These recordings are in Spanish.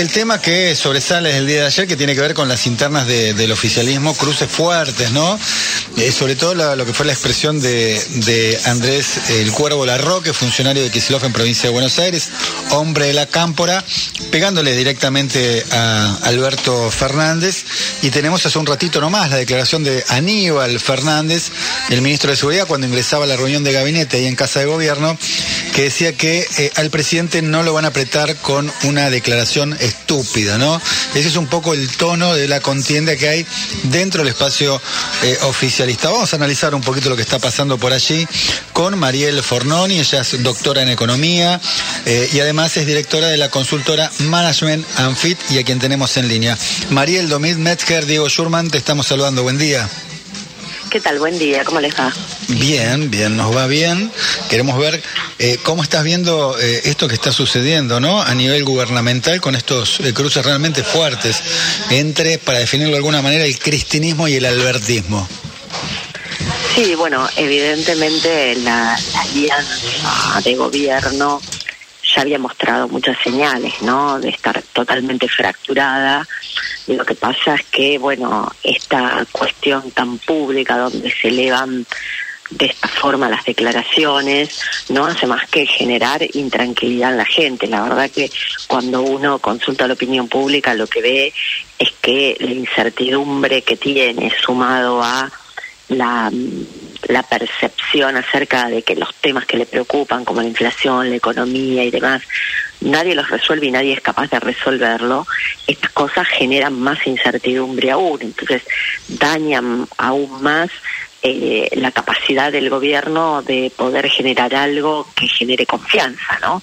el tema que sobresale el día de ayer, que tiene que ver con las internas del oficialismo, cruces fuertes, ¿no? Eh, sobre todo lo que fue la expresión de, Andrés El Cuervo Larroque, funcionario de Kicillof en provincia de Buenos Aires, hombre de la cámpora, pegándole directamente a Alberto Fernández. Y tenemos hace un ratito nomás la declaración de Aníbal Fernández, el ministro de Seguridad, cuando ingresaba a la reunión de gabinete ahí en Casa de Gobierno, que decía que eh, al presidente no lo van a apretar con una declaración estúpida, ¿no? Ese es un poco el tono de la contienda que hay dentro del espacio eh, oficialista. Vamos a analizar un poquito lo que está pasando por allí con Mariel Fornoni, ella es doctora en economía eh, y además es directora de la consultora Management and y a quien tenemos en línea. Mariel Domit Metzger, Diego Schurman, te estamos saludando. Buen día. ¿Qué tal? Buen día, ¿cómo les va? Bien, bien, nos va bien. Queremos ver eh, cómo estás viendo eh, esto que está sucediendo, ¿no? A nivel gubernamental con estos eh, cruces realmente fuertes entre, para definirlo de alguna manera, el cristinismo y el albertismo. Sí, bueno, evidentemente la, la alianza de gobierno ya había mostrado muchas señales, ¿no? De estar totalmente fracturada. Y lo que pasa es que, bueno, esta cuestión tan pública donde se elevan de esta forma las declaraciones no hace más que generar intranquilidad en la gente. La verdad que cuando uno consulta la opinión pública lo que ve es que la incertidumbre que tiene sumado a la la percepción acerca de que los temas que le preocupan, como la inflación, la economía y demás, nadie los resuelve y nadie es capaz de resolverlo, estas cosas generan más incertidumbre aún, entonces dañan aún más eh, la capacidad del gobierno de poder generar algo que genere confianza, ¿no?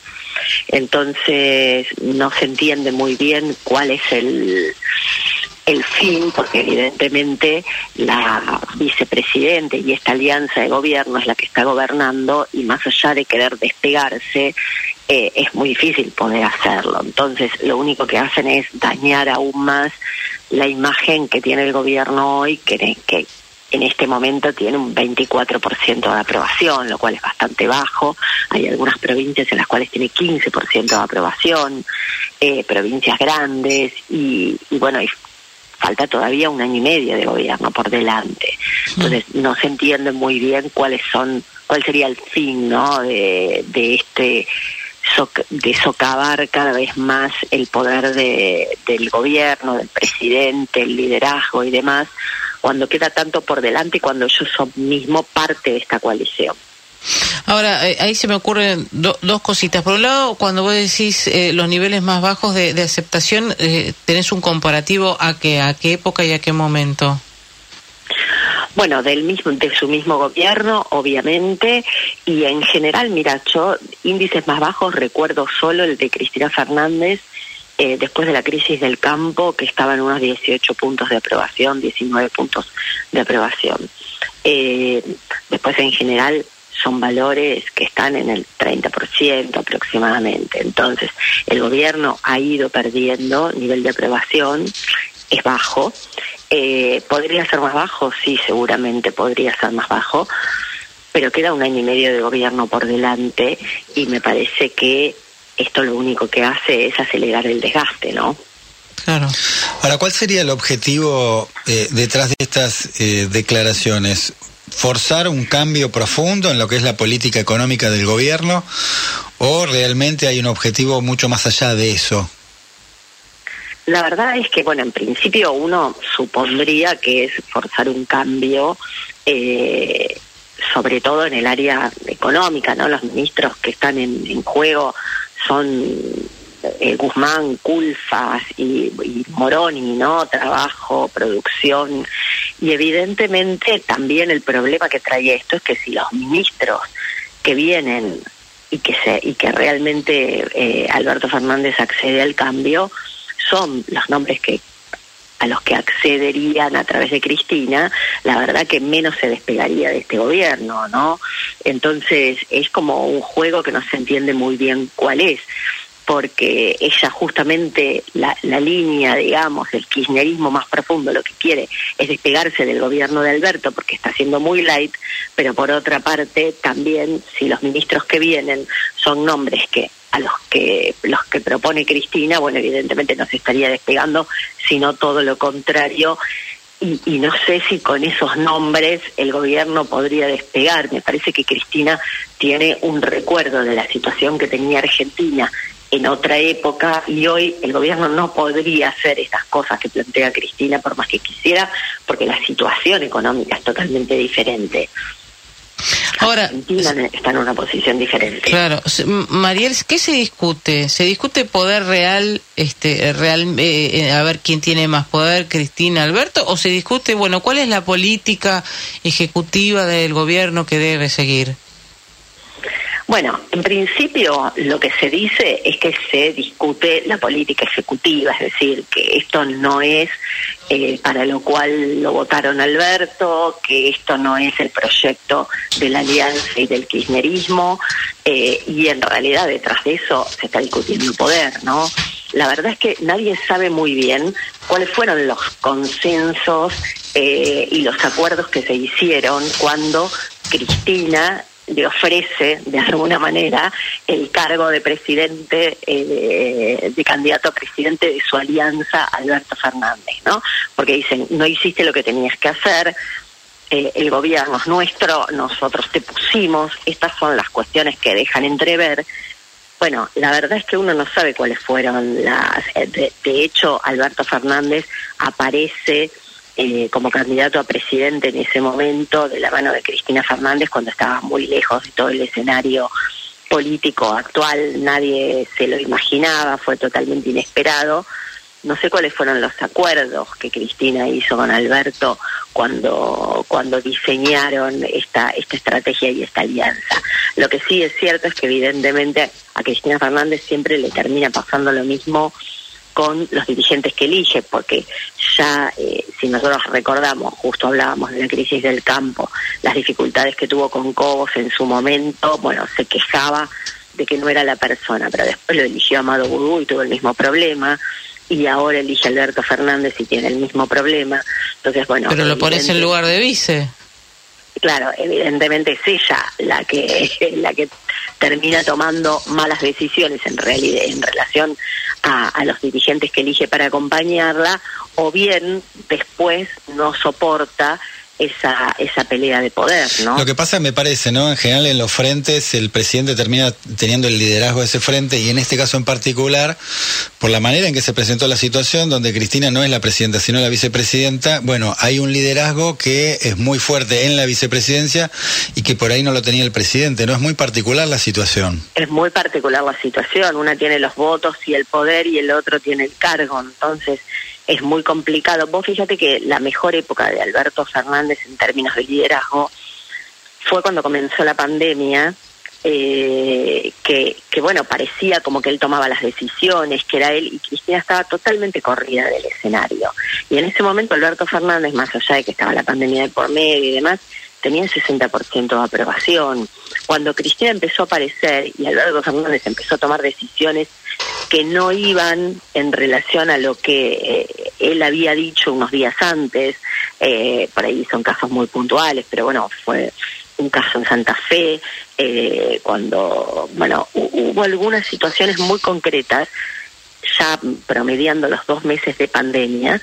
Entonces no se entiende muy bien cuál es el el fin, porque evidentemente la vicepresidente y esta alianza de gobierno es la que está gobernando y más allá de querer despegarse, eh, es muy difícil poder hacerlo. Entonces, lo único que hacen es dañar aún más la imagen que tiene el gobierno hoy, que, que en este momento tiene un 24% de aprobación, lo cual es bastante bajo. Hay algunas provincias en las cuales tiene 15% de aprobación, eh, provincias grandes, y, y bueno, falta todavía un año y medio de gobierno por delante. Entonces no se entiende muy bien cuáles son, cuál sería el fin, ¿no? De, de este de socavar cada vez más el poder de, del gobierno, del presidente, el liderazgo y demás, cuando queda tanto por delante y cuando ellos son mismo parte de esta coalición. Ahora, eh, ahí se me ocurren dos cositas. Por un lado, cuando vos decís eh, los niveles más bajos de, aceptación, eh, ¿tenés un comparativo a qué, a qué época y a qué momento? Bueno, del mismo, de su mismo gobierno, obviamente, y en general, mira, yo índices más bajos recuerdo solo el de Cristina Fernández, después de la crisis del campo, que estaba en unos 18 puntos de aprobación, 19 puntos de aprobación. después, en general, son valores que están en el 30% aproximadamente. Entonces, el gobierno ha ido perdiendo nivel de aprobación, es bajo. Eh, ¿Podría ser más bajo? Sí, seguramente podría ser más bajo, pero queda un año y medio de gobierno por delante y me parece que esto lo único que hace es acelerar el desgaste, ¿no? Claro. Ahora, ¿cuál sería el objetivo eh, detrás de estas eh, declaraciones? forzar un cambio profundo en lo que es la política económica del gobierno o realmente hay un objetivo mucho más allá de eso? La verdad es que, bueno, en principio uno supondría que es forzar un cambio, eh, sobre todo en el área económica, ¿no? Los ministros que están en juego son eh, Guzmán, Culfas y, Moroni, ¿no? Trabajo, producción. Y evidentemente también el problema que trae esto es que si los ministros que vienen y que se y que realmente eh, Alberto Fernández accede al cambio son los nombres que a los que accederían a través de Cristina, la verdad que menos se despegaría de este gobierno, ¿no? Entonces es como un juego que no se entiende muy bien cuál es porque ella justamente la, la, línea, digamos, del kirchnerismo más profundo lo que quiere es despegarse del gobierno de Alberto porque está siendo muy light, pero por otra parte también si los ministros que vienen son nombres que a los que los que propone Cristina, bueno, evidentemente no se estaría despegando, sino todo lo contrario. Y, y, no sé si con esos nombres el gobierno podría despegar. Me parece que Cristina tiene un recuerdo de la situación que tenía Argentina en otra época y hoy el gobierno no podría hacer estas cosas que plantea Cristina por más que quisiera, porque la situación económica es totalmente diferente. Ahora, Argentina está en una posición diferente. Claro, Mariel, ¿qué se discute? ¿Se discute poder real, este, real, eh, a ver quién tiene más poder, Cristina, Alberto, o se discute, bueno, cuál es la política ejecutiva del gobierno que debe seguir? Bueno, en principio lo que se dice es que se discute la política ejecutiva, es decir, que esto no es eh, para lo cual lo votaron Alberto, que esto no es el proyecto de la alianza y del kirchnerismo, eh, y en realidad detrás de eso se está discutiendo el poder, ¿no? La verdad es que nadie sabe muy bien cuáles fueron los consensos eh, y los acuerdos que se hicieron cuando Cristina le ofrece de alguna manera el cargo de presidente, eh, de candidato a presidente de su alianza, Alberto Fernández, ¿no? Porque dicen, no hiciste lo que tenías que hacer, eh, el gobierno es nuestro, nosotros te pusimos, estas son las cuestiones que dejan entrever. Bueno, la verdad es que uno no sabe cuáles fueron las... de hecho, Alberto Fernández aparece eh, como candidato a presidente en ese momento de la mano de Cristina Fernández cuando estaba muy lejos de todo el escenario político actual, nadie se lo imaginaba, fue totalmente inesperado. No sé cuáles fueron los acuerdos que Cristina hizo con Alberto cuando, cuando diseñaron esta, esta estrategia y esta alianza. Lo que sí es cierto es que evidentemente a Cristina Fernández siempre le termina pasando lo mismo con los dirigentes que elige, porque ya, eh, si nosotros recordamos, justo hablábamos de la crisis del campo, las dificultades que tuvo con Cobos en su momento, bueno, se quejaba de que no era la persona, pero después lo eligió Amado Gudú y tuvo el mismo problema, y ahora elige Alberto Fernández y tiene el mismo problema. Entonces, bueno. Pero lo pones en lugar de vice. Claro, evidentemente es ella la que la que termina tomando malas decisiones en realidad en relación a, los dirigentes que elige para acompañarla o bien después no soporta esa, esa pelea de poder, ¿no? Lo que pasa, me parece, ¿no? En general, en los frentes, el presidente termina teniendo el liderazgo de ese frente, y en este caso en particular, por la manera en que se presentó la situación, donde Cristina no es la presidenta, sino la vicepresidenta, bueno, hay un liderazgo que es muy fuerte en la vicepresidencia y que por ahí no lo tenía el presidente, ¿no? Es muy particular la situación. Es muy particular la situación. Una tiene los votos y el poder, y el otro tiene el cargo. Entonces, es muy complicado. Vos fíjate que la mejor época de Alberto Fernández en términos de liderazgo fue cuando comenzó la pandemia, eh, que, que bueno, parecía como que él tomaba las decisiones, que era él, y Cristina estaba totalmente corrida del escenario. Y en ese momento Alberto Fernández, más allá de que estaba la pandemia de por medio y demás, tenía el 60% de aprobación. Cuando Cristina empezó a aparecer y Alberto Fernández empezó a tomar decisiones que no iban en relación a lo que eh, él había dicho unos días antes, eh, por ahí son casos muy puntuales, pero bueno, fue un caso en Santa Fe, eh, cuando, bueno, hubo algunas situaciones muy concretas, ya promediando los dos meses de pandemia,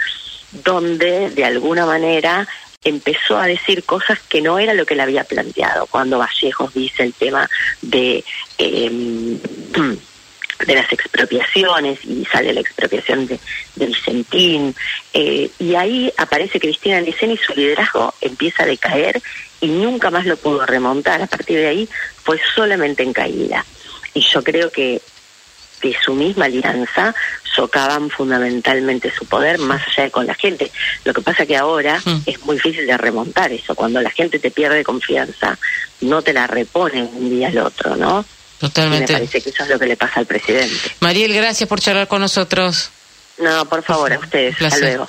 donde de alguna manera empezó a decir cosas que no era lo que le había planteado. Cuando Vallejos dice el tema de eh, de las expropiaciones y sale la expropiación de, Vicentín eh, y ahí aparece Cristina en escena y su liderazgo empieza a decaer y nunca más lo pudo remontar a partir de ahí fue solamente en caída y yo creo que de su misma alianza socavan fundamentalmente su poder más allá de con la gente. Lo que pasa que ahora mm. es muy difícil de remontar eso. Cuando la gente te pierde confianza, no te la repone un día al otro, ¿no? Totalmente. me parece que eso es lo que le pasa al presidente. Mariel, gracias por charlar con nosotros. No, por favor, a ustedes. Hasta luego.